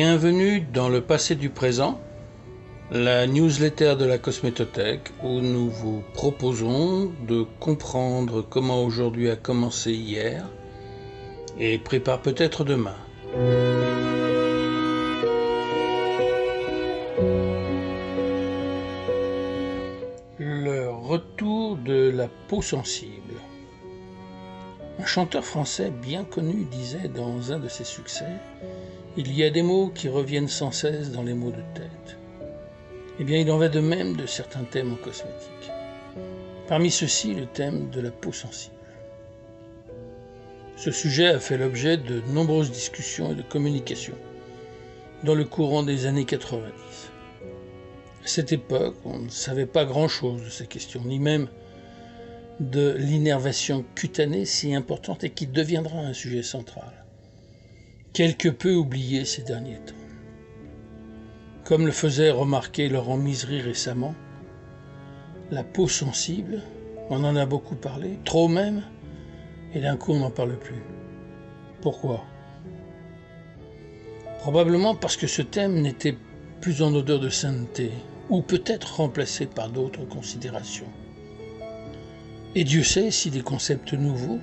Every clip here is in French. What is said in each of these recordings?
Bienvenue dans le passé du présent, la newsletter de la Cosmétothèque où nous vous proposons de comprendre comment aujourd'hui a commencé hier et prépare peut-être demain. Le retour de la peau sensible. Un chanteur français bien connu disait dans un de ses succès Il y a des mots qui reviennent sans cesse dans les mots de tête. Eh bien, il en va de même de certains thèmes en cosmétique. Parmi ceux-ci, le thème de la peau sensible. Ce sujet a fait l'objet de nombreuses discussions et de communications dans le courant des années 90. À cette époque, on ne savait pas grand-chose de ces questions, ni même de l'innervation cutanée si importante et qui deviendra un sujet central, quelque peu oublié ces derniers temps. Comme le faisait remarquer Laurent Misery récemment, la peau sensible, on en a beaucoup parlé, trop même, et d'un coup on n'en parle plus. Pourquoi? Probablement parce que ce thème n'était plus en odeur de sainteté, ou peut-être remplacé par d'autres considérations. Et Dieu sait si des concepts nouveaux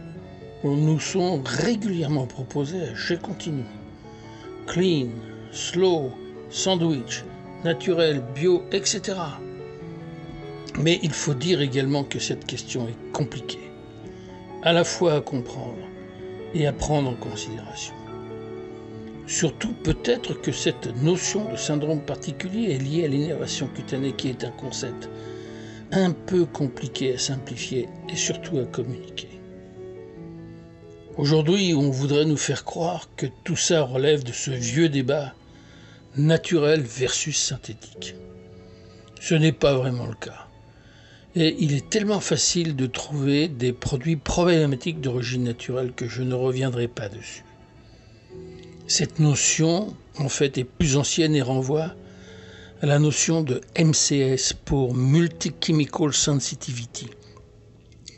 nous sont régulièrement proposés à jet continu. Clean, slow, sandwich, naturel, bio, etc. Mais il faut dire également que cette question est compliquée à la fois à comprendre et à prendre en considération. Surtout peut-être que cette notion de syndrome particulier est liée à l'innervation cutanée qui est un concept un peu compliqué à simplifier et surtout à communiquer. Aujourd'hui, on voudrait nous faire croire que tout ça relève de ce vieux débat naturel versus synthétique. Ce n'est pas vraiment le cas. Et il est tellement facile de trouver des produits problématiques d'origine naturelle que je ne reviendrai pas dessus. Cette notion, en fait, est plus ancienne et renvoie la notion de MCS pour Multi-Chemical Sensitivity,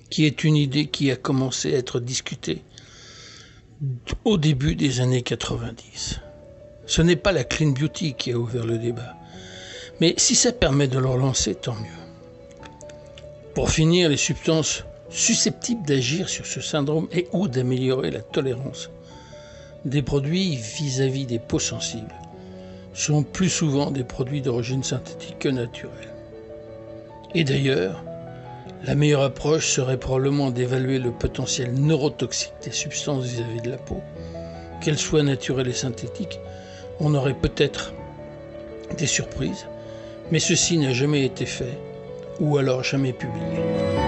qui est une idée qui a commencé à être discutée au début des années 90. Ce n'est pas la clean beauty qui a ouvert le débat, mais si ça permet de le relancer, tant mieux. Pour finir, les substances susceptibles d'agir sur ce syndrome et ou d'améliorer la tolérance des produits vis-à-vis des peaux sensibles sont plus souvent des produits d'origine synthétique que naturelle. Et d'ailleurs, la meilleure approche serait probablement d'évaluer le potentiel neurotoxique des substances vis-à-vis de la peau. Qu'elles soient naturelles et synthétiques, on aurait peut-être des surprises, mais ceci n'a jamais été fait ou alors jamais publié.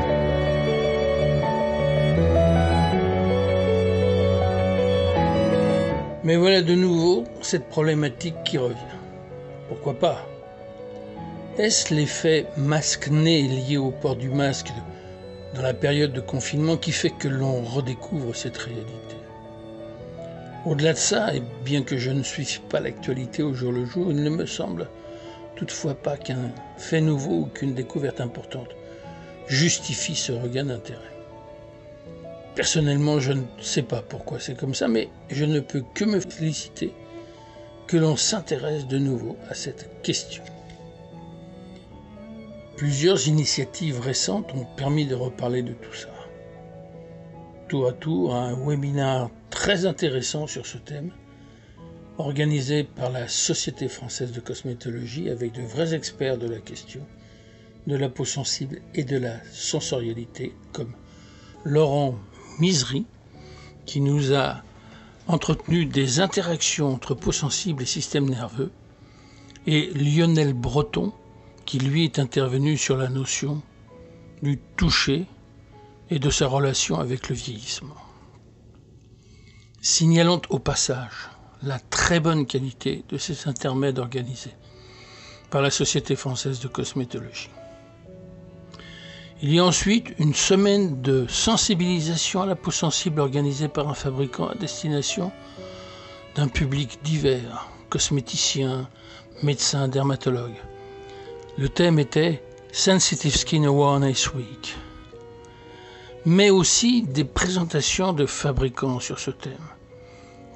Mais voilà de nouveau cette problématique qui revient. Pourquoi pas? Est-ce l'effet masque-nez lié au port du masque dans la période de confinement qui fait que l'on redécouvre cette réalité? Au-delà de ça, et bien que je ne suive pas l'actualité au jour le jour, il ne me semble toutefois pas qu'un fait nouveau ou qu'une découverte importante justifie ce regain d'intérêt. Personnellement, je ne sais pas pourquoi c'est comme ça, mais je ne peux que me féliciter que l'on s'intéresse de nouveau à cette question. Plusieurs initiatives récentes ont permis de reparler de tout ça. Tour à tour, un webinaire très intéressant sur ce thème organisé par la Société française de cosmétologie avec de vrais experts de la question de la peau sensible et de la sensorialité, comme Laurent Misery, qui nous a entretenu des interactions entre peau sensible et système nerveux, et Lionel Breton, qui lui est intervenu sur la notion du toucher et de sa relation avec le vieillissement. Signalons au passage la très bonne qualité de ces intermèdes organisés par la Société française de cosmétologie. Il y a ensuite une semaine de sensibilisation à la peau sensible organisée par un fabricant à destination d'un public divers, cosméticiens, médecins, dermatologues. Le thème était Sensitive Skin Awareness Week, mais aussi des présentations de fabricants sur ce thème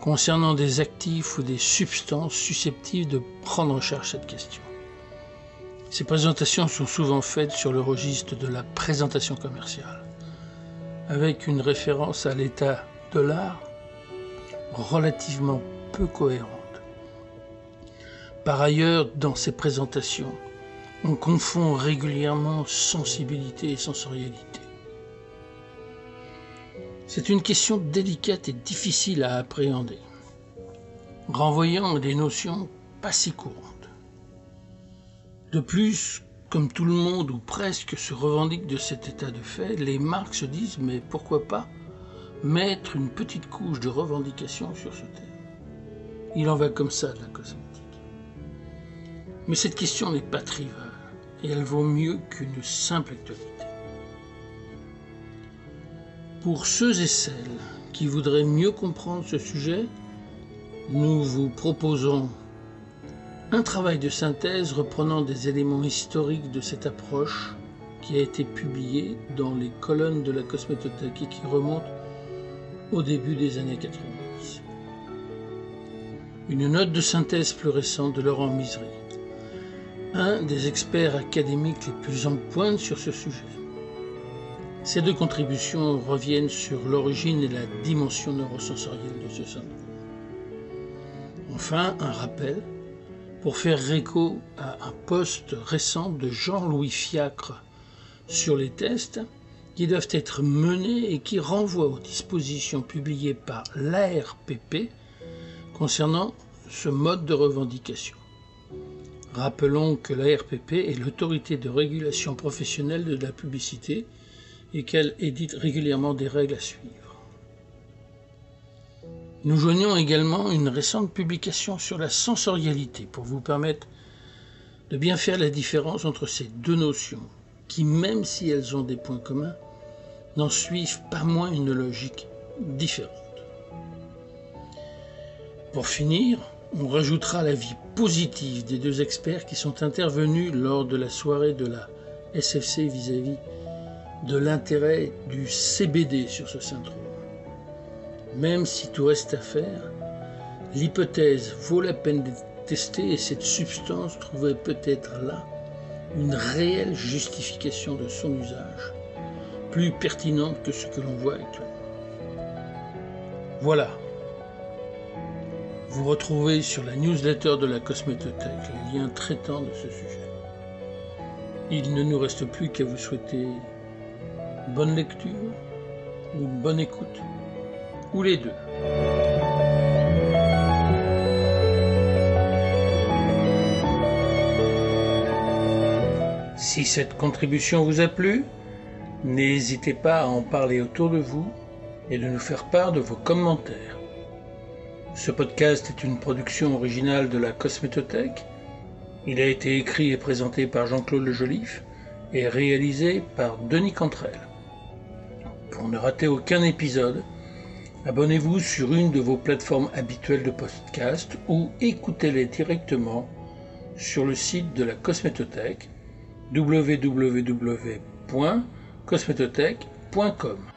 concernant des actifs ou des substances susceptibles de prendre en charge cette question. Ces présentations sont souvent faites sur le registre de la présentation commerciale, avec une référence à l'état de l'art relativement peu cohérente. Par ailleurs, dans ces présentations, on confond régulièrement sensibilité et sensorialité. C'est une question délicate et difficile à appréhender, renvoyant à des notions pas si courantes. De plus, comme tout le monde ou presque se revendique de cet état de fait, les marques se disent mais pourquoi pas mettre une petite couche de revendication sur ce thème? Il en va comme ça de la cosmétique. Mais cette question n'est pas triviale et elle vaut mieux qu'une simple actualité. Pour ceux et celles qui voudraient mieux comprendre ce sujet, nous vous proposons un travail de synthèse reprenant des éléments historiques de cette approche qui a été publié dans les colonnes de la cosmétothèque et qui remonte au début des années 90. Une note de synthèse plus récente de Laurent Misery, un des experts académiques les plus en pointe sur ce sujet. Ces deux contributions reviennent sur l'origine et la dimension neurosensorielle de ce syndrome. Enfin, un rappel pour faire réco à un poste récent de Jean-Louis Fiacre sur les tests qui doivent être menés et qui renvoient aux dispositions publiées par l'ARPP concernant ce mode de revendication. Rappelons que l'ARPP est l'autorité de régulation professionnelle de la publicité et qu'elle édite régulièrement des règles à suivre. Nous joignons également une récente publication sur la sensorialité pour vous permettre de bien faire la différence entre ces deux notions qui, même si elles ont des points communs, n'en suivent pas moins une logique différente. Pour finir, on rajoutera l'avis positif des deux experts qui sont intervenus lors de la soirée de la SFC vis-à-vis de l'intérêt du CBD sur ce syndrome. Même si tout reste à faire, l'hypothèse vaut la peine d'être testée et cette substance trouvait peut-être là une réelle justification de son usage, plus pertinente que ce que l'on voit actuellement. Voilà. Vous retrouvez sur la newsletter de la Cosmétothèque les liens traitant de ce sujet. Il ne nous reste plus qu'à vous souhaiter bonne lecture ou bonne écoute les deux. Si cette contribution vous a plu, n'hésitez pas à en parler autour de vous et de nous faire part de vos commentaires. Ce podcast est une production originale de la Cosmétothèque. Il a été écrit et présenté par Jean-Claude Le Joliffe et réalisé par Denis Cantrel. Pour ne rater aucun épisode, Abonnez-vous sur une de vos plateformes habituelles de podcast ou écoutez-les directement sur le site de la Cosmétothèque www.cosmétothèque.com.